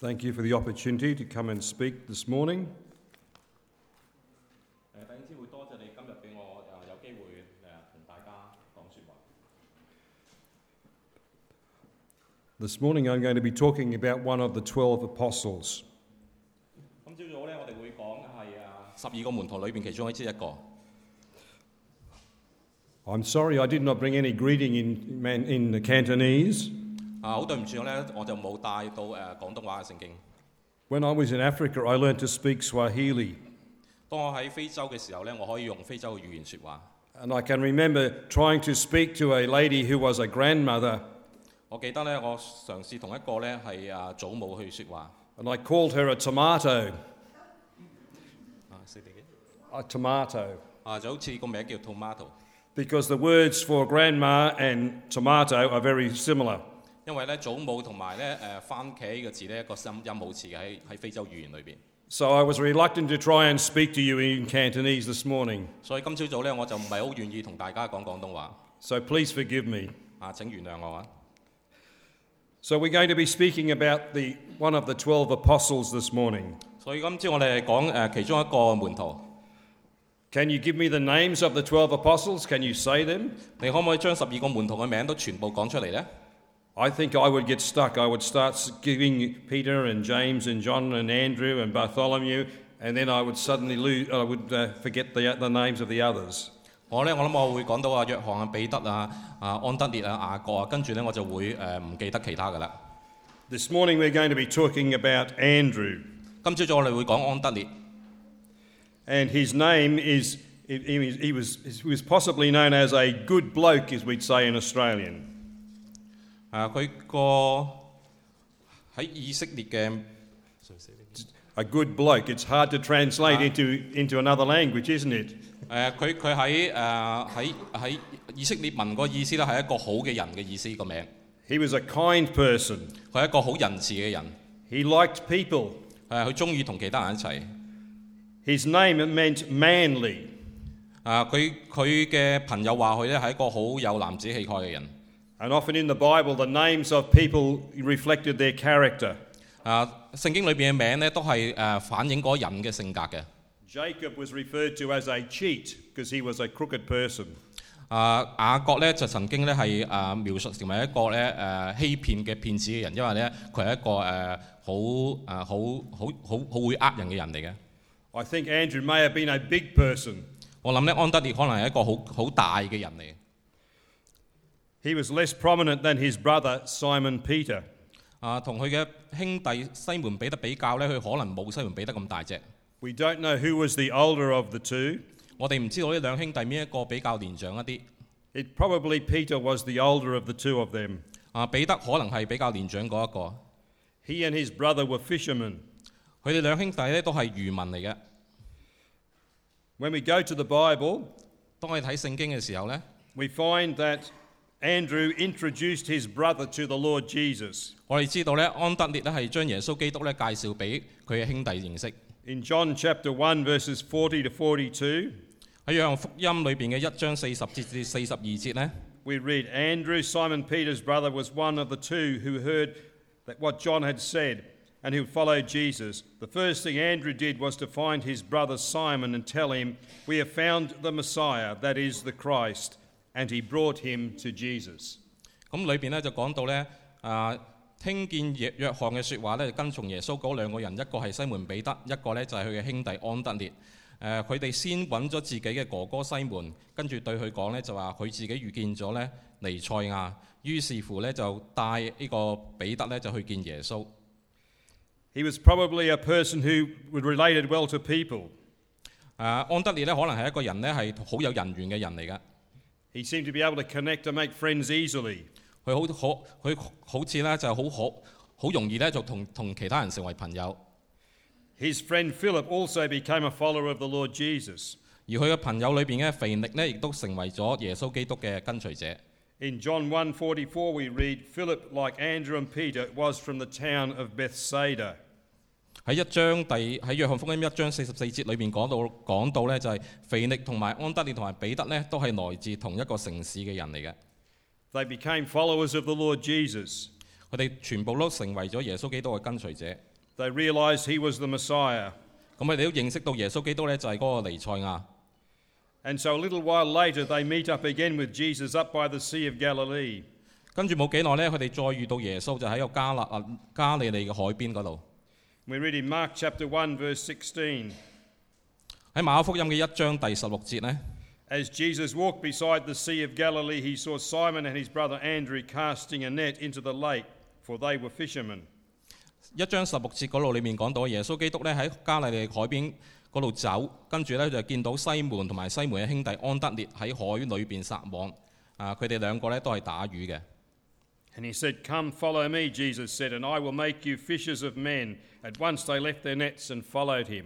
Thank you for the opportunity to come and speak this morning. This morning I'm going to be talking about one of the 12 apostles. I'm sorry I did not bring any greeting in, in Cantonese. 啊，好对唔住咧，我就冇带到诶广东话嘅圣经。 When I was in Africa, I learned to speak Swahili. 当我喺非洲嘅时候咧，我可以用非洲嘅语言说话。 And I can remember trying to speak to a lady who was a grandmother, 我记得咧，我尝试同一个咧系啊祖母去说话。 and I called her a tomato. 啊，四地几 A tomato. 啊，就好似个名叫 tomato， Because the words for grandma and tomato are very similar. 因为咧祖母同埋咧诶番茄呢个字咧个音音好似嘅喺喺非洲语言里边。 So I was reluctant to try and speak to you in Cantonese this morning. 所以今朝早咧我就唔系好愿意同大家讲广东话。 So please forgive me. 啊，请原谅我啊！ So we're going to be speaking about the one of the 12 apostles this morning. 所以今朝我哋系讲诶其中一个门徒， Can you give me the names of the 12 apostles? Can you say them? 你可唔可以将十二个门徒嘅名都全部讲出嚟呢？ I think I would get stuck. I would start s- giving Peter and James and John and Andrew and Bartholomew, and then I would suddenly lose, I would uh, forget the, the names of the others. 我呢，我谂我会讲到啊约翰啊、彼得啊、啊安德烈啊、雅各啊，跟住呢，我就会诶唔记得其他噶啦。 This morning we're going to be talking about Andrew, 今朝早我哋会讲安德烈， and his name is, he, he was- he was, he was possibly known as a good bloke, as we'd say in Australian. 誒佢個喺以色列嘅 A good bloke. It's hard to translate into, into another language, isn't it? 誒佢佢喺誒喺喺以色列文個意思咧係一個好嘅人嘅意思個名，He was a kind person. 佢係一個好仁慈嘅人，He liked people. 誒佢中意同其他人一齊。His name meant manly. 啊！佢佢嘅朋友話佢咧係一個好有男子氣概嘅人。And often in the Bible, the names of people reflected their character. 啊，圣经里边嘅名咧都系诶反映嗰个人嘅性格嘅。 Jacob was referred to as a cheat because he was a crooked person. 啊，雅各咧就曾经咧系诶描述成为一个咧诶欺骗嘅骗子嘅人，因为咧佢系一个诶好诶好好好好会呃人嘅人嚟嘅。 I think Andrew may have been a big person. 我谂咧安德烈可能系一个好好大嘅人嚟。 He was less prominent than his brother Simon Peter. 啊，同佢嘅兄弟西门彼得比较咧，佢可能冇西门彼得咁大只。 We don't know who was the older of the two. 我哋唔知道呢两兄弟边一个比较年长一啲。 It probably Peter was the older of the two of them. 啊，彼得可能系比较年长嗰一个。 He and his brother were fishermen. 佢哋两兄弟咧都系渔民嚟嘅。 When we go to the Bible, 当我哋睇圣经嘅时候呢， we find that Andrew introduced his brother to the Lord Jesus. 我哋知道咧安德烈咧系将耶稣基督咧介绍俾佢嘅兄弟认识。 In John chapter 1, verses 40 to 42, 喺约翰福音里边嘅一章四十节至四十二节呢， we read Andrew, Simon Peter's brother, was one of the two who heard that what John had said and who followed Jesus. The first thing Andrew did was to find his brother Simon and tell him, We have found the Messiah, that is the Christ. And he brought him to Jesus. 咁裏邊咧就講到咧啊，聽見約約翰嘅説話咧，就跟從耶穌嗰兩個人，一個係西門彼得，一個咧就係佢嘅兄弟安德烈。誒、佢哋先揾咗自己嘅哥哥西門，跟住對佢講咧就話佢自己遇見咗咧尼賽亞，於是乎咧就帶呢個彼得咧就去見耶穌。He was probably a person who would related well to people. 誒、安德烈咧可能係一個人咧係好有人緣嘅人嚟嘅。He seemed to be able to connect and make friends easily. 佢好好佢好似咧就好好好容易咧就同同其他人成为朋友， His friend Philip also became a follower of the Lord Jesus. 而佢嘅朋友里边嘅腓力咧亦都成为咗耶稣基督嘅跟随者。 In John 1:44 we read Philip like Andrew and Peter was from the town of Bethsaida. 喺一章第喺約翰福音一章四十四節裏邊講到講到咧就係腓力同埋安德烈同埋彼得咧都係來自同一個城市嘅人嚟嘅，They became followers of the Lord Jesus. 佢哋全部都成為咗耶穌基督嘅跟隨者。they realized he was the Messiah. 咁佢哋都認識到耶穌基督咧就係嗰個彌賽亞。And so a little while later, they meet up again with Jesus up by the Sea of Galilee. 跟住冇幾耐咧，佢哋再遇到耶穌就喺個加勒啊加利利嘅海邊嗰度。We read in Mark chapter 1, verse 16. 喺马可福音嘅一章第十六节呢， As Jesus walked beside the Sea of Galilee, he saw Simon and his brother Andrew casting a net into the lake, for they were fishermen. 一章十六节嗰度里面讲到耶稣基督咧喺加利利海边嗰度走，跟住咧就见到西门同埋西门嘅兄弟安德烈喺海里边撒网。啊，佢哋两个咧都系打鱼嘅。 And he said, Come, follow me, Jesus said, and I will make you fishers of men. At once they left their nets and followed him.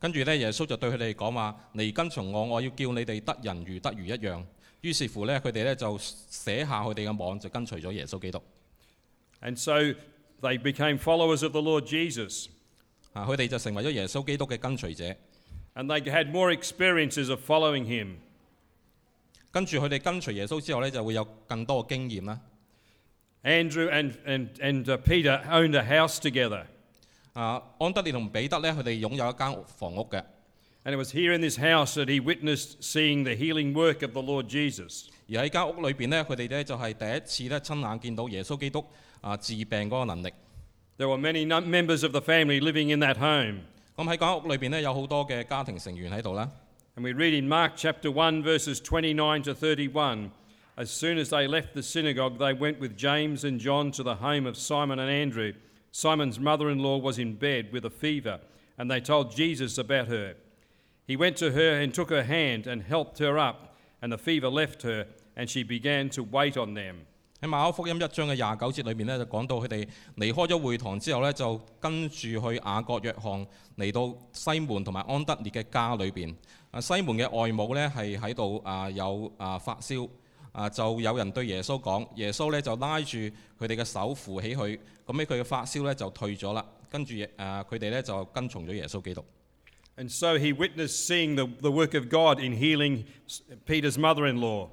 跟住咧，耶稣就对佢哋讲话：嚟跟从我，我要叫你哋得人如得鱼一样。于是乎咧，佢哋咧就写下佢哋嘅网，就跟随咗耶稣基督。 And so they became followers of the Lord Jesus. 啊，佢哋就成为咗耶稣基督嘅跟随者。 And they had more experiences of following him. 跟住佢哋跟随耶稣之后咧，就会有更多嘅经验啦。 Andrew and, and, and uh, Peter owned a house together. 啊，安德烈同彼得咧，佢哋拥有一间房屋嘅。 And it was here in this house that he witnessed seeing the healing work of the Lord Jesus. 而喺间屋里边呢，佢哋咧就系第一次咧亲眼见到耶稣基督啊治病嗰个能力。 There were many num- members of the family living in that home. 咁喺间屋里边呢，有好多嘅家庭成员喺度啦。 And we read in Mark chapter 1, verses 29 to 31 As soon as they left the synagogue, they went with James and John to the home of Simon and Andrew. Simon's mother in law was in bed with a fever, and they told Jesus about her. He went to her and took her hand and helped her up, and the fever left her, and she began to wait on them. 喺马可福音一章嘅廿九节里面呢，就讲到佢哋离开咗会堂之后呢，就跟住去雅各约翰嚟到西门同埋安德烈嘅家里边。啊，西门嘅外母呢系喺度啊有啊发烧， 啊就有人對耶穌講，耶穌咧就拉住佢哋嘅手扶起佢，咁咧佢嘅發燒咧就退咗啦。跟住誒佢哋咧就跟從咗耶穌基督。And so he witnessed seeing the, the work of God in healing Peter's mother in law.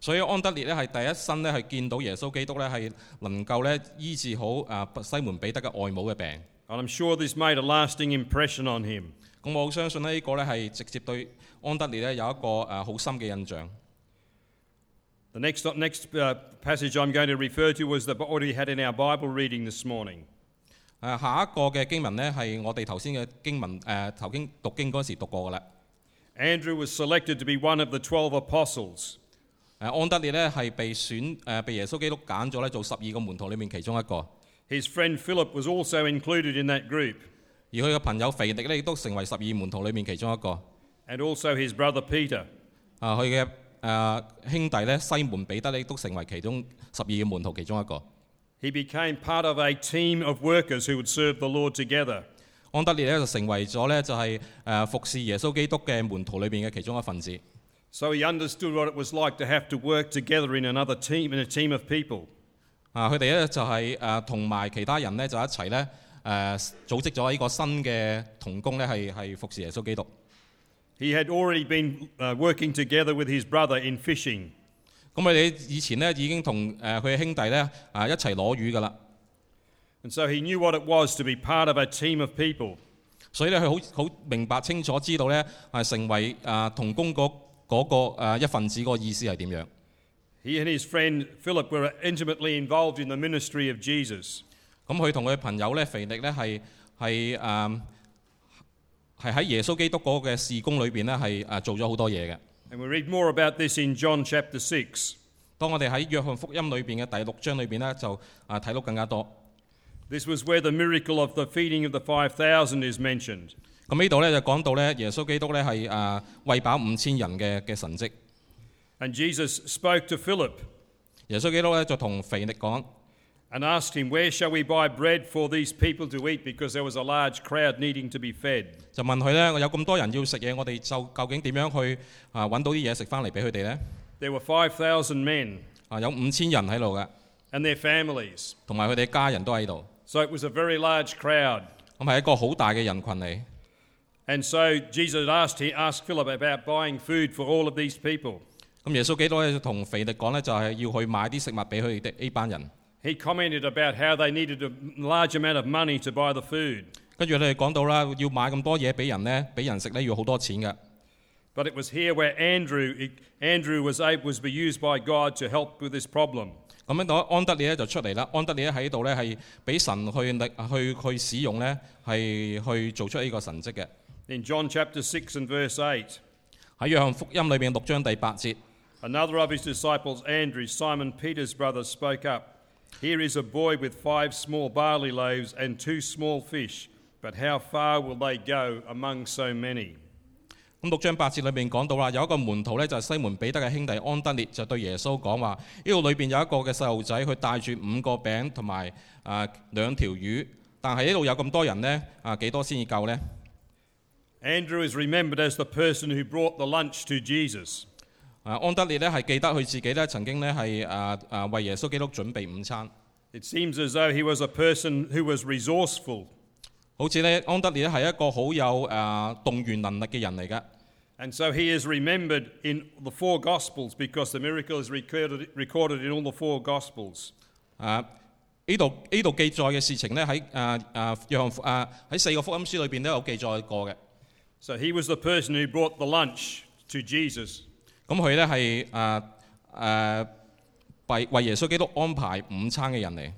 所以安德烈咧係第一身咧係見到耶穌基督咧係能夠咧醫治好啊西門彼得嘅外母嘅病。And I'm sure this made a lasting impression on him. 咁我好相信呢呢個咧係直接對安德烈咧有一個誒好深嘅印象。The next, next uh, passage I'm going to refer to was the, what we had in our Bible reading this morning. 诶下一个嘅经文呢，系我哋头先嘅经文诶头经读经嗰时读过㗎啦。 Andrew was selected to be one of the 12 apostles. 诶安德烈呢系被选诶被耶稣基督拣咗咧做十二个门徒里面其中一个，而 His friend Philip was also included in that group, 佢嘅朋友腓力呢亦都成为十二门徒里面其中一个。 and also his brother Peter. 啊，佢嘅 誒兄弟咧西門彼得咧都成為其中十二個門徒其中一個。He became part of a team of workers who would serve the Lord together. 安德烈咧就成為咗咧就係誒服侍耶穌基督嘅門徒裏邊嘅其中一份子。So he understood what it was like to have to work together in another team, in a team of people. 啊，佢哋咧就係誒同埋其他人咧就一齊咧誒組織咗呢個新嘅同工咧係係服侍耶穌基督。He had already been uh, working together with his brother in fishing. 咁佢哋以前咧已經同誒佢兄弟咧啊一齊攞魚噶啦，And so he knew what it was to be part of a team of people. 所以咧佢好好明白清楚知道咧啊成為啊同工嗰嗰個啊一份子個意思係點樣。He and his friend Philip were intimately involved in the ministry of Jesus. 係喺耶穌基督嗰個嘅事工裏邊咧係誒做咗好多嘢嘅。And we read more about this in John chapter six. 當我哋喺約翰福音裏邊嘅第六章裏邊咧就啊睇到更加多。This was where the miracle of the feeding of the five thousand is mentioned. 咁呢度咧就講到咧耶穌基督咧係誒餵飽五千人嘅嘅神蹟。And Jesus spoke to Philip 耶穌基督咧就同腓力講。and asked him, Where shall we buy bread for these people to eat? Because there was a large crowd needing to be fed. 就问佢咧，我有咁多人要食嘢，我哋就究竟点样去啊揾到啲嘢食翻嚟俾佢哋呢？ There were 5,000 men 啊，有五千人喺度嘅， and their families. 同埋佢哋家人都喺度， So it was a very large crowd. 咁系一个好大嘅人群嚟。 And so Jesus asked, he asked Philip about buying food for all of these people. 咁耶稣基督咧就同腓力讲咧，就系要去买啲食物俾佢哋呢班人。 He commented about how they needed a large amount of money to buy the food. 跟 跟住你哋讲到啦，要买咁多嘢俾人呢，俾人食呢，要好多钱嘅。 But it was here where Andrew, Andrew was able was be used by God to help with this problem. 咁样到安德烈咧就出嚟啦。安德烈咧喺度咧系俾神去力去去使用咧，系去做出呢个神迹嘅。 In John chapter 6 and verse 8, 喺约翰福音里边六章第八节， another of his disciples, Andrew, Simon Peter's brother, spoke up. Here is a boy with five small barley loaves and two small fish, but how far will they go among so many? 咁六章八节里边讲到啦，有一个门徒咧就系西门彼得嘅兄弟安德烈，就对耶稣讲话：呢度里边有一个嘅细路仔，佢带住五个饼同埋啊两条鱼，但系呢度有咁多人呢，啊几多先至够呢？ Andrew is remembered as the person who brought the lunch to Jesus. 啊安德烈咧系记得佢自己咧曾经咧系啊啊为耶稣基督准备午餐。 It seems as though he was a person who was resourceful, 好似咧安德烈咧系一个好有诶、啊、动员能力嘅人嚟嘅， and so he is remembered in the four Gospels because the miracle is recorded, recorded in all the four Gospels. 诶呢度呢度记载嘅事情咧喺诶诶约翰福诶喺四个福音书里边都有记载过嘅。 So he was the person who brought the lunch to Jesus. 咁佢咧係誒誒為為耶穌基督安排午餐嘅人嚟。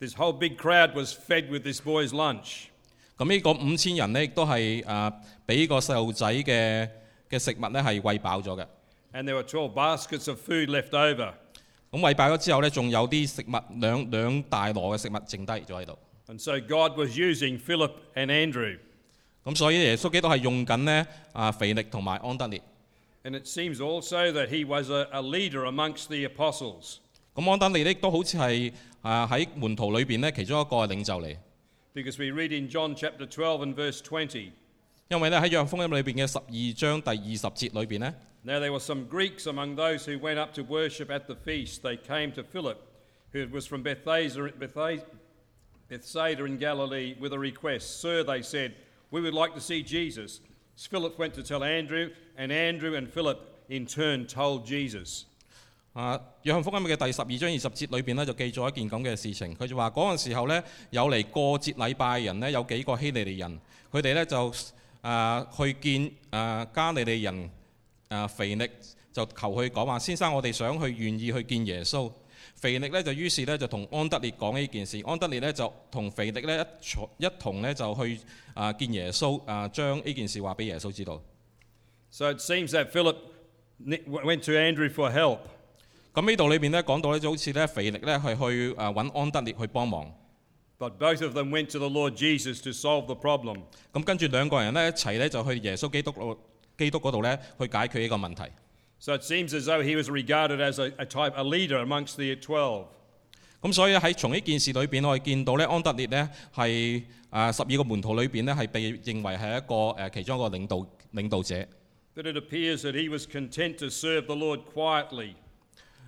This whole big crowd was fed with this boy's lunch. 咁呢個五千人呢，亦都係誒俾呢個細路仔嘅嘅食物咧係餵飽咗嘅。And there were twelve baskets of food left over. 咁餵飽咗之後咧，仲有啲食物兩兩大籮嘅食物剩低咗喺度。And so God was using Philip and Andrew. 咁所以耶穌基督係用緊呢啊腓力同埋安德烈。And it seems also that he was a, a leader amongst the apostles. 咁安德烈呢都好似系啊喺门徒里边呢其中一个系领袖嚟， Because we read in John chapter 12 and verse 20. 因为咧喺约翰福音里边嘅十二章第二十节里边呢， Now there were some Greeks among those who went up to worship at the feast. They came to Philip, who was from Bethsaida, Bethes- Bethsaida in Galilee, with a request. Sir, they said, we would like to see Jesus. Philip went to tell Andrew, and Andrew and Philip in turn told Jesus. 啊約翰福音嘅第十二章二十節裏邊呢，就記咗一件咁嘅事情，佢就話嗰陣時候呢，有嚟過節禮拜嘅人呢，有幾個希利尼人，佢哋呢就啊去見啊加利利人啊腓力，就求佢講話，先生我哋想去願意去見耶穌。腓力咧，就於是咧，就同安德烈講呢件事，安德烈咧，就同腓力咧，一同一同咧，就去啊見耶穌啊將呢件事話俾耶穌知道。So it seems that Philip went to Andrew for help. 咁呢度裏邊咧，講到咧，就好似咧，腓力咧，係去啊揾安德烈去幫忙。But both of them went to the Lord Jesus to solve the problem. 咁跟住兩個人咧一齊咧就去耶穌基督嗰基督嗰度咧去解決呢個問題。So it seems as though he was regarded as a, a type, a leader amongst the 12. 咁所以喺从呢件事里边，我哋见到咧安德烈咧系啊十二个门徒里边咧系被认为系一个诶其中一个领导领导者。 But it appears that he was content to serve the Lord quietly.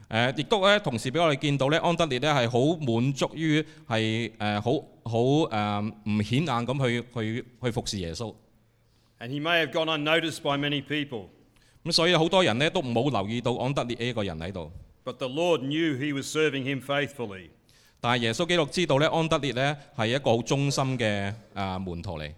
诶亦都咧同时俾我哋见到咧安德烈咧系好满足于系诶好好诶唔显眼咁去去去服侍耶稣。 And he may have gone unnoticed by many people. 咁所以好多人咧都冇留意到安德烈呢一個人喺度。But the Lord knew he was serving him faithfully. 但係耶穌基督知道咧安德烈咧係一個好忠心嘅啊門徒嚟。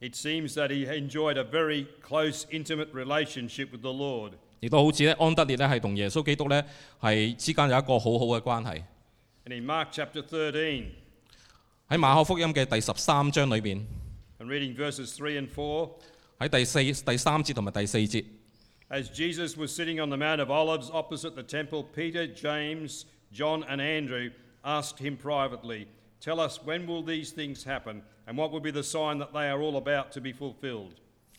It seems that he enjoyed a very close, intimate relationship with the Lord. 亦都好似咧安德烈咧係同耶穌基督咧係之間有一個好好嘅關係。And in Mark chapter thirteen，喺馬可福音嘅第十三章裏邊，and reading verses three and four，喺第四第三節同埋第四節，as Jesus was sitting on the Mount of Olives opposite the temple, Peter, James, John, and Andrew asked him privately, Tell us, when will these things happen? And what will be the sign that they are all about to be fulfilled?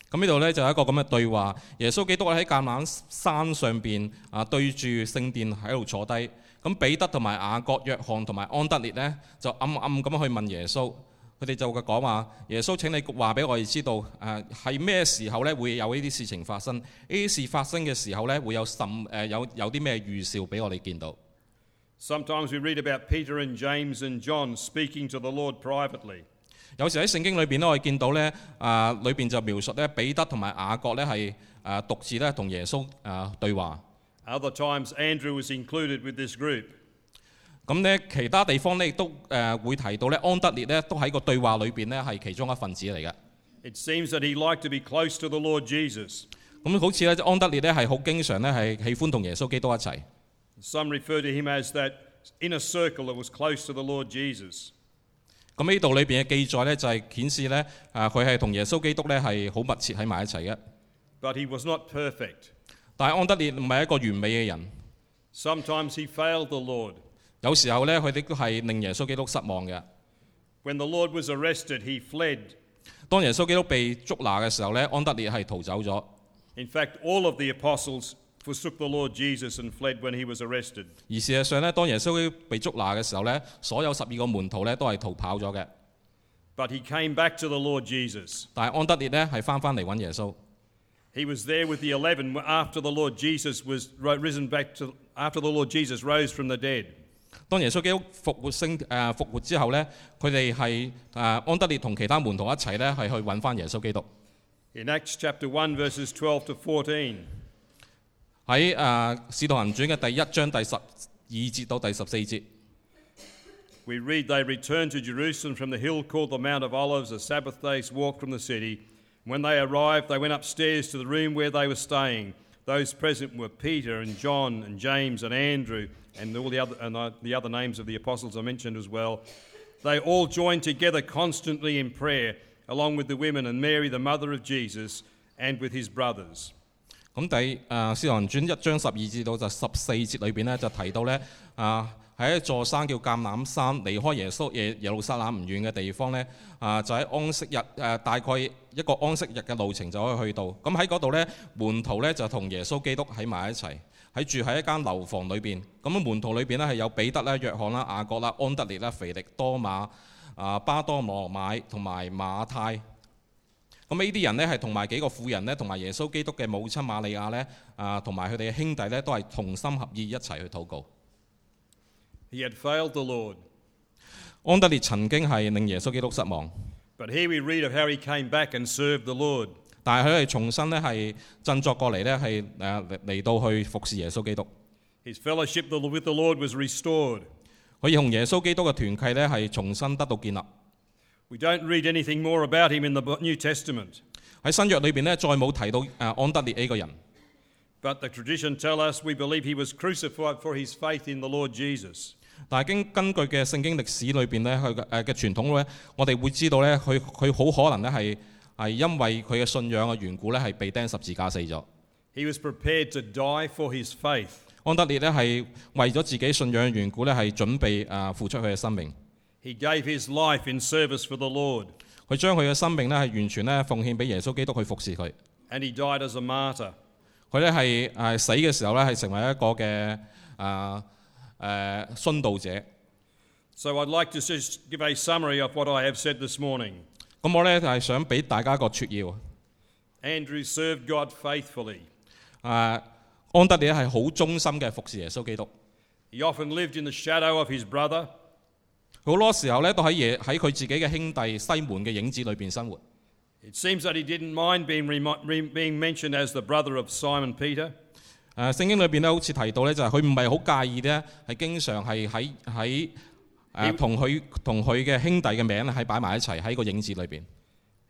咁呢度咧就有一个咁嘅对话。耶稣基督喺橄榄山上边啊，对住圣殿喺度坐低。咁彼得同埋雅各、约翰同埋安德烈咧，就暗暗咁去问耶稣。 佢哋就講話：耶穌請你話俾我哋知道，誒係咩時候咧會有呢啲事情發生？呢啲事發生嘅時候咧，會有甚誒有有啲咩預兆俾我哋見到？Sometimes we read about Peter and James and John speaking to the Lord privately. 有時喺聖經裏邊咧，我哋見到咧，啊裏邊就描述咧彼得同埋雅各咧係啊獨自咧同耶穌啊對話。Other times, Andrew was included with this group. 咁呢，其他地方呢亦都誒、呃、會提到咧，安德烈呢都喺個對話裏邊呢係其中一份子嚟嘅。It seems that he liked to be close to the Lord Jesus. 咁好似咧，安德烈呢係好經常呢係喜歡同耶穌基督一齊。Some refer to him as that inner circle that was close to the Lord Jesus. 咁呢度裏邊嘅記載呢，就係顯示呢，啊佢係同耶穌基督呢係好密切喺埋一齊嘅。But he was not perfect. 但係安德烈唔係一個完美嘅人，Sometimes he failed the Lord. 有时候呢，佢哋都系令耶稣基督失望嘅。 When the Lord was arrested, he fled. 当耶稣基督被捉拿嘅时候呢，安德烈系逃走咗。 In fact, all of the apostles forsook the Lord Jesus and fled when he was arrested. 而事实上呢，当耶稣基督被捉拿嘅时候呢，所有十二个门徒呢都系逃跑咗嘅。 But he came back to the Lord Jesus. 但系安德烈呢系翻返嚟揾耶稣。 He was there with the eleven after the Lord Jesus was ri- risen back to after the Lord Jesus rose from the dead. 当耶稣基督复活升诶、呃、复活之后呢，佢哋系诶安德烈同其他门徒一齐呢系去揾翻耶稣基督。 In Acts chapter 1, verses 12 to 14, 喺诶《使徒行传》嘅第一章第十二节到第十四节， we read, They returned to Jerusalem from the hill called the Mount of Olives, a Sabbath day's walk from the city. When they arrived, they went upstairs to the room where they were staying. Those present were Peter and John and James and Andrew and all the other, and uh, the other names of the apostles I mentioned as well. They all joined together constantly in prayer, along with the women and Mary, the mother of Jesus, and with his brothers. 咁第诶《使徒行传》一章十二至到就十四节里边呢，就提到呢，啊 喺一座山叫橄欖山，離開耶穌耶耶路撒冷唔遠嘅地方呢，啊就喺安息日誒、大概一個安息日嘅路程就可以去到。咁喺嗰度呢，門徒呢就同耶穌基督喺埋一齊，喺住喺一間樓房裏邊。咁啊門徒裏邊呢係有彼得啦、約翰啦、雅各啦、安德烈啦、腓力多馬、啊巴多羅買同埋馬太。咁呢啲人呢，係同埋幾個婦人呢，同埋耶穌基督嘅母親瑪利亞呢，啊，同埋佢哋嘅兄弟呢，都係同心合意一齊去禱告。He had failed the Lord. 安德烈曾经系令耶稣基督失望， But here we read of how he came back and served the Lord. 但系佢系重新呢，系振作过嚟呢，系诶嚟嚟到去服侍耶稣基督。 His fellowship the- with the Lord was restored. 佢同耶稣基督嘅团契呢，系重新得到建立。 We don't read anything more about him in the New Testament, 喺新约里边呢，再冇提到诶安德烈呢个人。 but the tradition tell us we believe he was crucified for his faith in the Lord Jesus. 但系经根据嘅圣经历史里边呢，佢嘅诶嘅传统呢，我哋会知道呢，佢佢好可能呢系系因为佢嘅信仰嘅缘故呢，系被钉十字架死咗。 He was prepared to die for his faith. 安德烈呢系为咗自己信仰嘅缘故呢，系准备诶付出佢嘅生命。 He gave his life in service for the Lord, 佢将佢嘅生命呢系完全呢奉献俾耶稣基督去服侍佢。 and he died as a martyr. 佢咧係誒死嘅時候咧，係成為一個嘅誒誒殉道者。So I'd like to just give a summary of what I have said this morning. 咁我咧就係想俾大家一個撮要。Andrew served God faithfully. 誒、安德烈係好忠心嘅服侍耶穌基督。He often lived in the shadow of his brother, 好多時候咧都喺耶喺佢自己嘅兄弟西門嘅影子裏邊生活。It seems that he didn't mind being, remi- re- being mentioned as the brother of Simon Peter. 诶、圣经里边咧好似提到咧，就系佢唔系好介意咧，系经常系喺喺诶同佢同佢嘅兄弟嘅名咧系摆埋一齐喺个影子里边。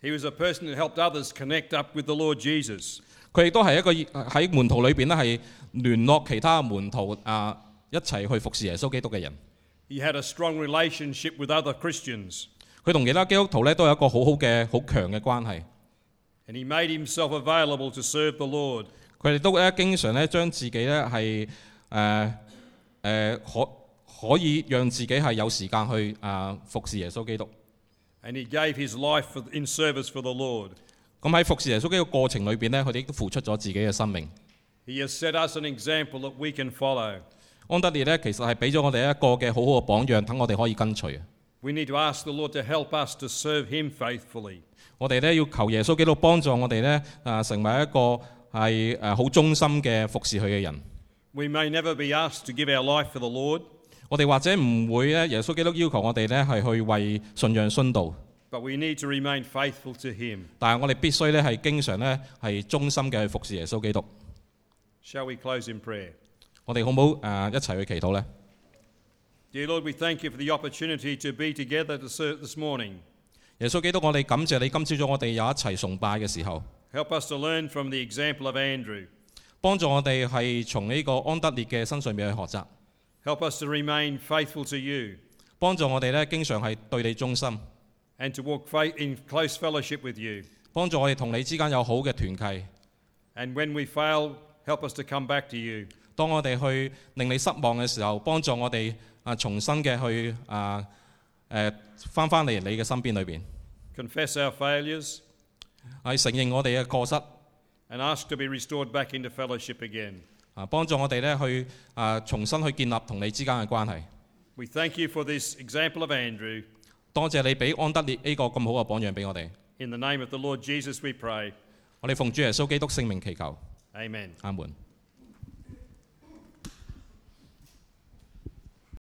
He was a person who helped others connect up with the Lord Jesus. 佢亦都系一个喺门徒里边咧系联络其他门徒啊一齐去服侍耶稣基督嘅人。 He had a strong relationship with other Christians, 佢同其他基督徒咧都有一個好好嘅好強嘅關係。and he made himself available to serve the Lord. 佢哋都咧經常咧將自己咧係誒誒可可以讓自己係有時間去啊、服侍耶穌基督。And he gave his life for, in service for the Lord. 咁喺服侍耶穌基督嘅過程裏邊咧，佢哋都付出咗自己嘅生命。He has set us an example that we can follow. 安德烈咧其實係俾咗我哋一個嘅好好嘅榜樣，等我哋可以跟隨。We need to ask the Lord to help us to serve him faithfully. 我哋咧要求耶穌基督幫助我哋咧啊，成為一個係誒好忠心嘅服侍佢嘅人。We may never be asked to give our life for the Lord, 我哋或者唔會咧，耶穌基督要求我哋咧係去為信仰殉道，but we need to remain faithful to him. 但係我哋必須咧係經常咧係忠心嘅去服侍耶穌基督。Shall we close in prayer? 我哋好唔好誒、一齊去祈禱呢？Dear Lord, we thank you for the opportunity to be together to serve this morning. 耶稣基督，我哋感谢你今朝早我哋有一齐崇拜嘅时候， Help us to learn from the example of Andrew. 帮助我哋系从呢个安德烈嘅身上面去学习， Help us to remain faithful to you 帮助我哋咧经常系对你忠心， and to walk fa- in close fellowship with you. 帮助我哋同你之间有好嘅团契。 And when we fail, help us to come back to you. 当我哋去令你失望嘅时候，帮助我哋 啊重新嘅去啊誒翻翻嚟你嘅身邊裏邊，Confess our failures 係承認我哋嘅過失，and ask to be restored back into fellowship again. 啊幫助我哋咧去啊重新去建立同你之間嘅關係。We thank you for this example of Andrew. 多謝你俾安德烈呢個咁好嘅榜樣俾我哋。In the name of the Lord Jesus, we pray. 我哋奉主耶穌基督聖名祈求，Amen. 阿門。